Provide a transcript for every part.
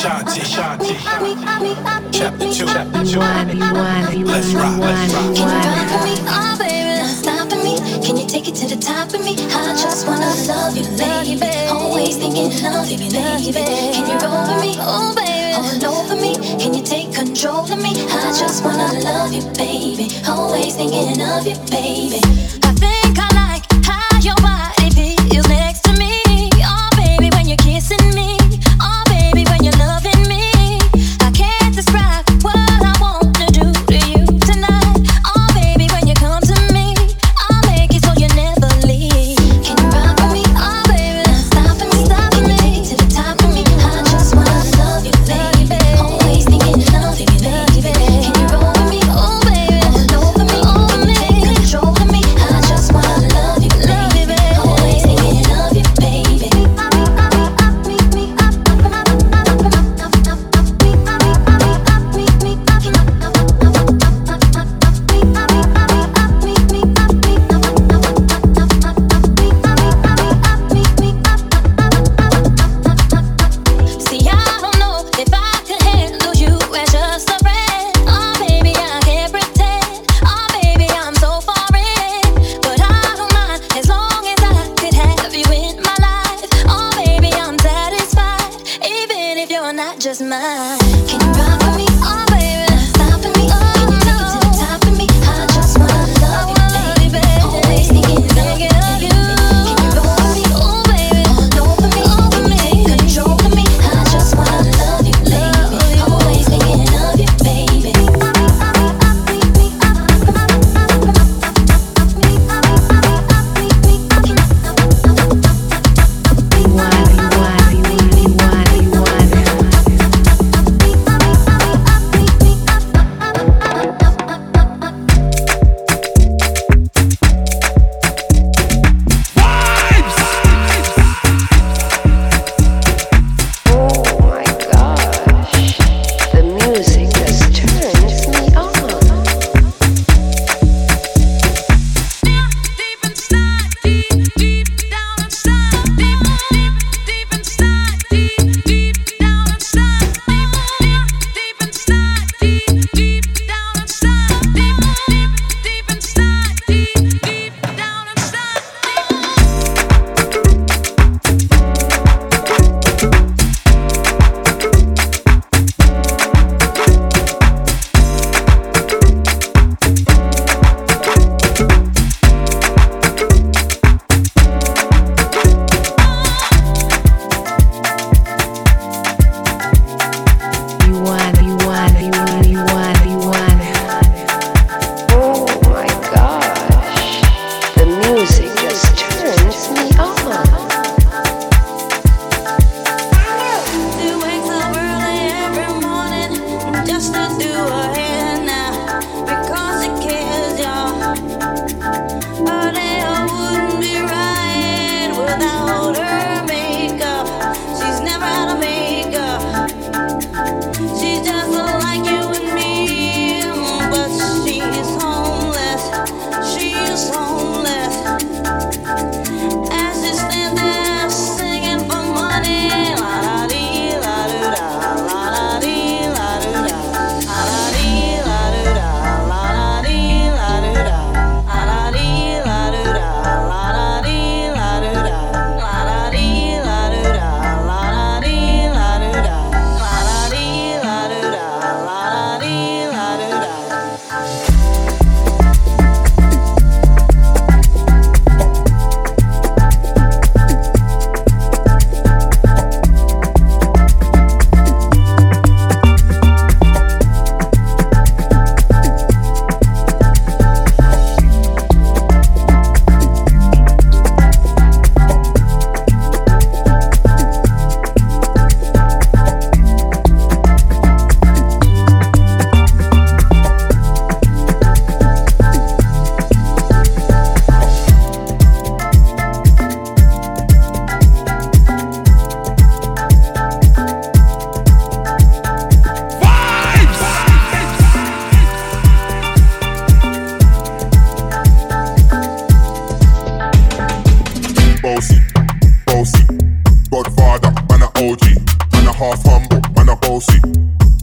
Shanti, Chapter two. Chapter two. Let's rock, let's rock. Can you me? Oh, baby, not stopping me. Can you take it to the top of me? I just wanna love you, baby. Always thinking of you, baby. Can you roll with me? Oh, baby me? Can you take control of me? I just wanna love you, baby. Always thinking of you, baby. supposed to do? I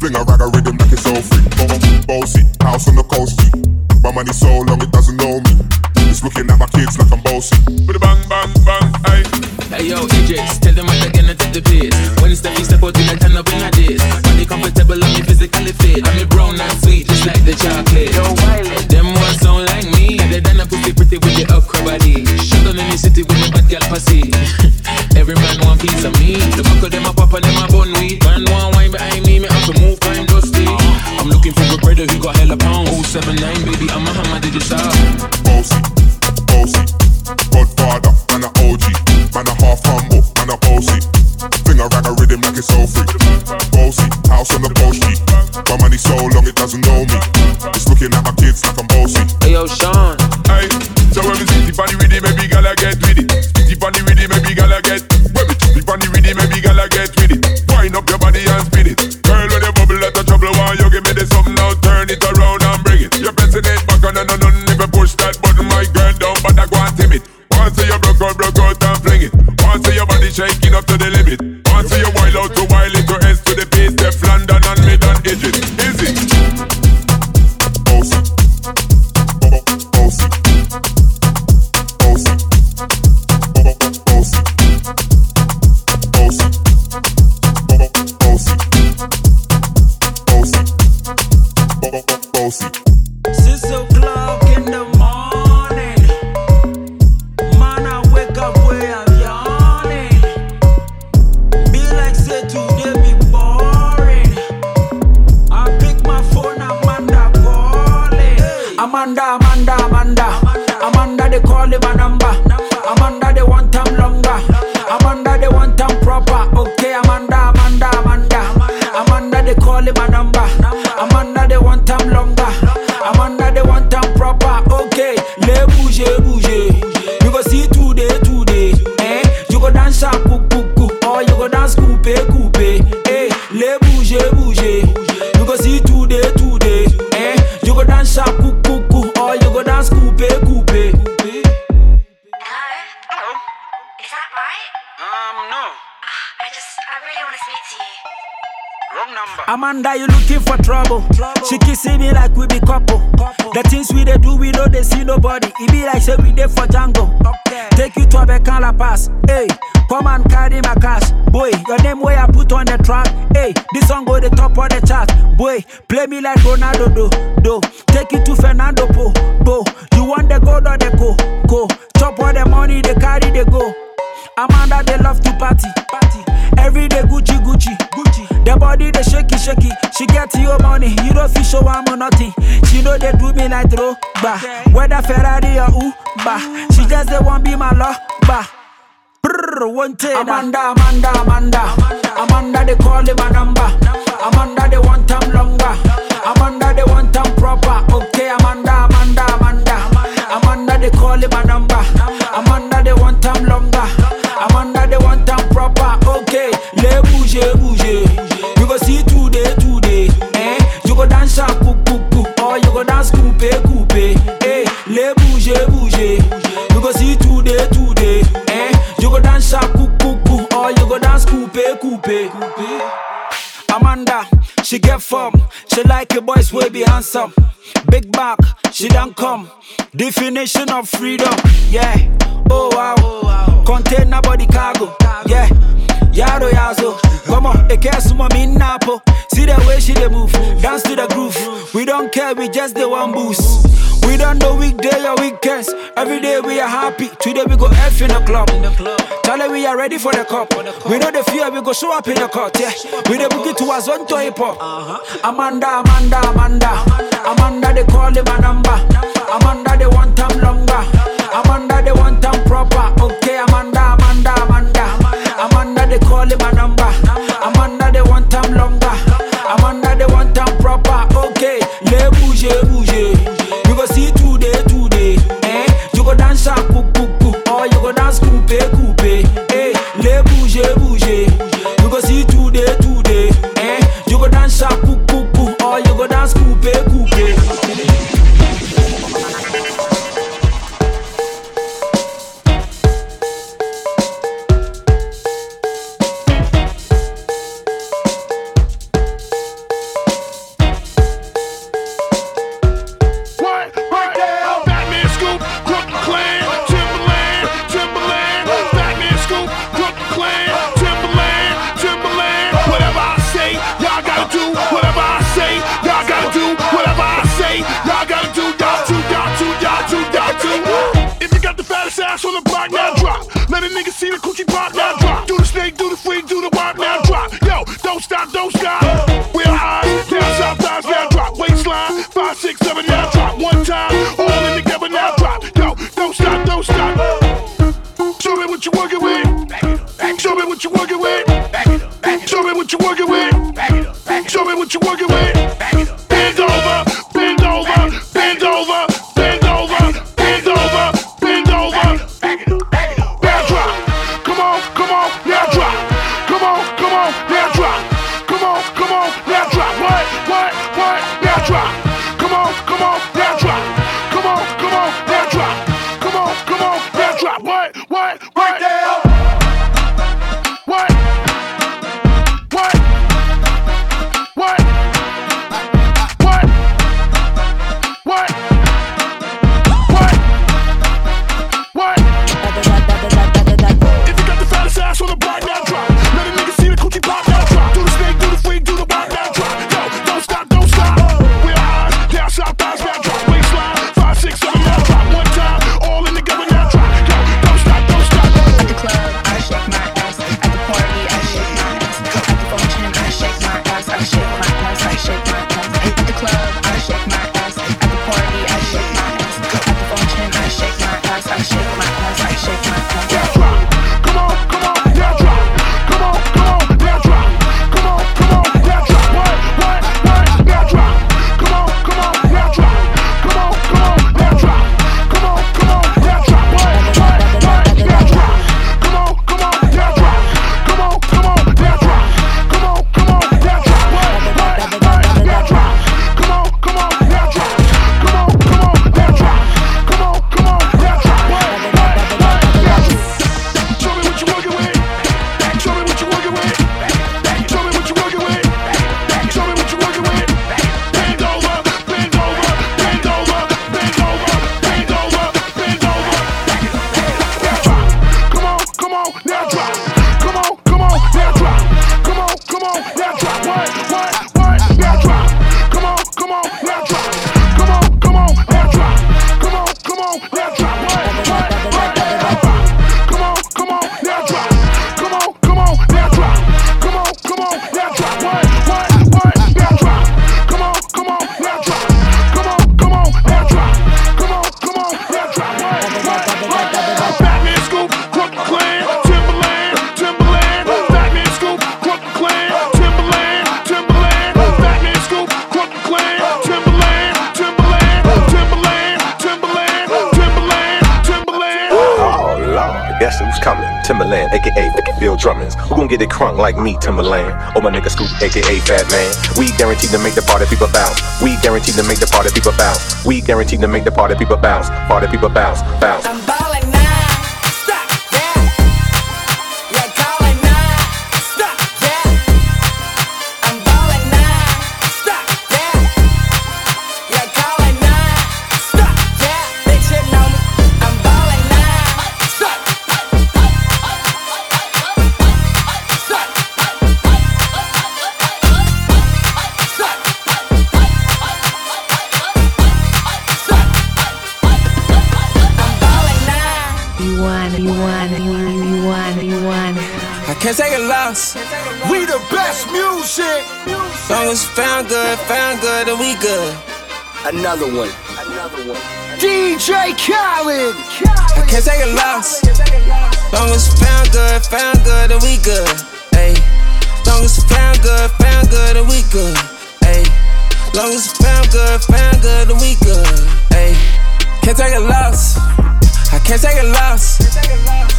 Fling a rag a rhythm like it's all free. Bossy, house on the coast. My money so long it doesn't know me. It's looking at my kids like I'm bossy. With a bang, bang, bang, aye. Hey yo, Idris, tell them I'm taking it to the place. When it's time you step out, you can turn up in a days. Body comfortable, I'm physically fit. I'm mean brown and sweet, just like the chocolate. Yo, Wiley. Them ones don't like me. And they done a pretty pretty with the upcrow body. Shut down in the city with my bad gal pussy. Every man want piece of me. The buck of them up, up them up. 7-9, baby, I'm Muhammad Dujusab shaking up to the limit. Amanda, you looking for trouble? She kissing me like we be couple. The things we they do, we know they see nobody. It be like say we dey for Django. Take you to a Becan La Pass. Hey, come and carry my cash. Boy, your name where I put on the track. Hey, this song go the top of the chart. Boy, play me like Ronaldo do. do. Take you to Fernando Po. Go. You want the gold or the go? Go. Chop all the money they carry, they go. Amanda, they love to party. party. Every day Gucci, Gucci. The body they shaky, shaky. She get your money, you don't feel show I'm or nothing. She know they do me like throw, bah. Whether Ferrari or Uber, she just they want be my love, bah. Brrr, one take Amanda, Amanda, Amanda, Amanda, they call him my number. Amanda, they want time longer. Amanda, they want time proper. Okay, Amanda, Amanda, Amanda, Amanda, they call him my number. Boys way be handsome. Big back, she don't come. Definition of freedom, yeah. Oh wow, container body cargo, yeah. Yaro yazo, come on, a case mommy napo. See the way she dey move, dance to the groove. We don't care, we just the one boost. We don't know weekday or weekends. Every day we are happy. Today we go F in the club. Tell her we are ready for the cup. We know the fear, we go show up in the court. Yeah, we the boogie to a zone to hip hop. Amanda, Amanda, Amanda, Amanda, they call him my number. Amanda, they want time longer. Or you go say, y'all gotta do whatever I say, y'all gotta do whatever I say, y'all gotta do, y'all do, y'all do, y'all do, y'all do. If you got the fattest ass on the block, now drop. Let a nigga see the coochie pop, now drop. Do the snake, do the freak, do the wop, now drop. Yo, don't stop, don't stop. Aka Bill Drummond. Who gon' get it crunk like me, Timbaland? Oh my nigga Scoop, aka Fat Man. We guaranteed to make the party people bounce. We guaranteed to make the party people bounce. We guaranteed to make the party people bounce. Party people bounce, bounce. Long as found good, found good, and we good. Another one. Another one. DJ Khaled. I can't take a loss. Long as found good, found good, and we good. Ayy. Long as found good, found good, and we good. Ayy. Long as found good, found good, and we good. Ayy. Can't take a loss. I can't take a loss.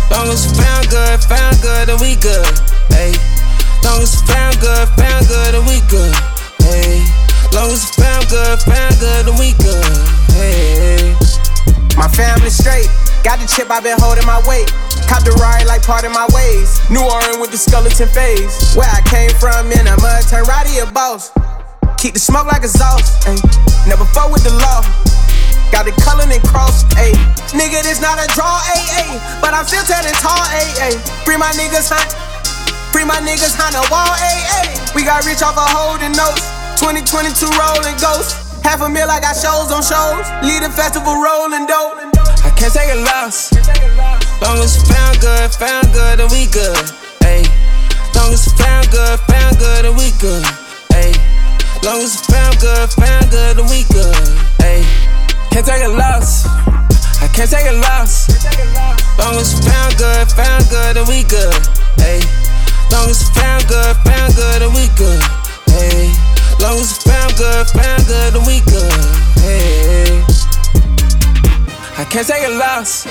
Long as found good, found good, and we good. Ayy. Long as found good, found good, and we good. Ayy. Long as found good, found good, and we good. Hey. My family straight. Got the chip, i been holding my weight. Cop the ride like part of my ways. New Orleans with the skeleton phase. Where I came from in a mud, turn Roddy a boss. Keep the smoke like exhaust. Ay. Never fuck with the law. Got it colored and cross, ayy. Nigga, this not a draw, ayy, ayy. But I'm still telling tall, ayy, ayy. Free my niggas, hunt. Free my niggas, on the Wall, AA. We got rich off of holding notes. 2022 rolling ghosts. Half a meal, I got shows on shows. Lead a festival rolling dope. I can't take a loss. Long as you found good, found good, then we good. Ayy. Long as you found good, found good, then we good. Ayy. Long as you found good, found good, then we good. Ayy. Can't take a loss. I can't take a loss. Long as you found good, found good, then we good. Ayy long as it found good, found good, then we good. Hey, long as it found good, found good, then we good. Hey, I can't take a loss.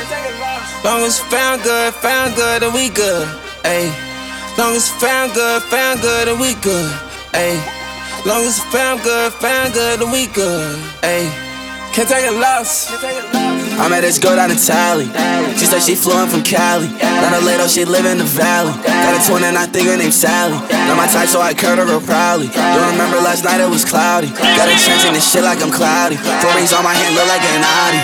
Long as it found good, found good, then we good. Hey, long as it found good, found good, then we good. Hey, long as it found good, found good, then we good. Hey, can't take a loss. I met this girl down in Tally. She said she flew in from Cali. Not a later, she live in the valley. Got a twin and I think her name's Sally. Not my type, so I curved her real proudly. Don't remember last night, it was cloudy. Got a chance in this shit like I'm cloudy. Four rings on my hand, look like an Audi.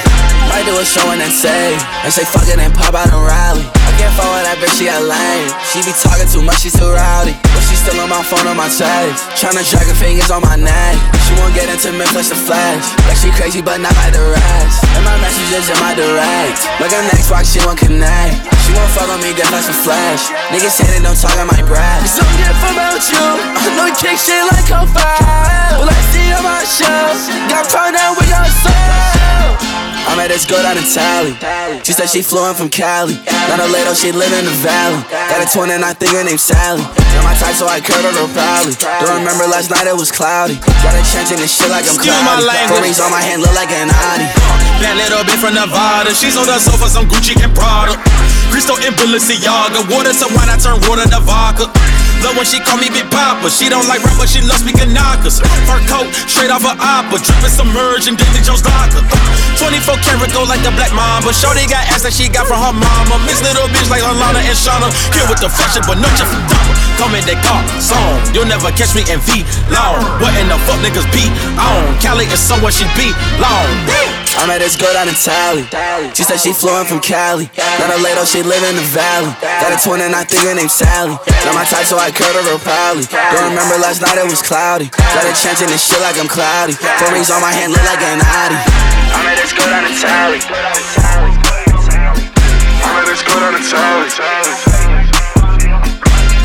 Might do a show and then say, and say fuck it and pop out and rally. I with that bitch, she a lame. She be talking too much, she too rowdy. But she still on my phone on my text. Tryna drag her fingers on my neck. She won't get into me, flash the flash. Like she crazy, but not like the rest. And my messages in my direct. Like next rock, she won't connect. She won't fuck on me, get like some flash. Niggas say they don't talk on my breath. It's give about you. I know you kick shit like a fire. Well, I see on my show. Got down with your soul. I met this girl down in Tally. She said she flew in from Cali. Not a later, she live in the valley. Got a twin and I think her name's Sally. Not my type, so I curved her proudly. Don't remember last night, it was cloudy. Got a chance in this shit like I'm cloudy. Rings on my hand, look like an Audi. That little bitch from Nevada, she's on the sofa, some Gucci and Prada. Crystal and Balenciaga, water to wine, I turn water to vodka. Love when she call me Big Papa. She don't like rap, but she loves speaking knockers. Fur coat, straight off her opera, dripping submerged in Davy Jones locker. 24 karat gold like the Black Mamba. Shorty got ass that she got from her mama. Mix little bitch like Alana and Shauna. Here with the fashion, but no Jeff Dapper. Come in that car, song. You'll never catch me in V long. What in the fuck niggas be on? Cali is somewhere she be long. I met this girl down in Tally. She said she flew from Cali. Not a later, she live in the valley. Got a twin and I think her name's Sally. Not my tie so I cut her real proudly. Don't remember last night, it was cloudy. Got a chance in this shit like I'm cloudy. Four rings on my hand, look like an Audi. I met this girl down in Tally. I met this girl down in Tally.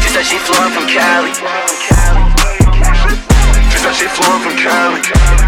She said she flew from Cali. She said she flew from Cali.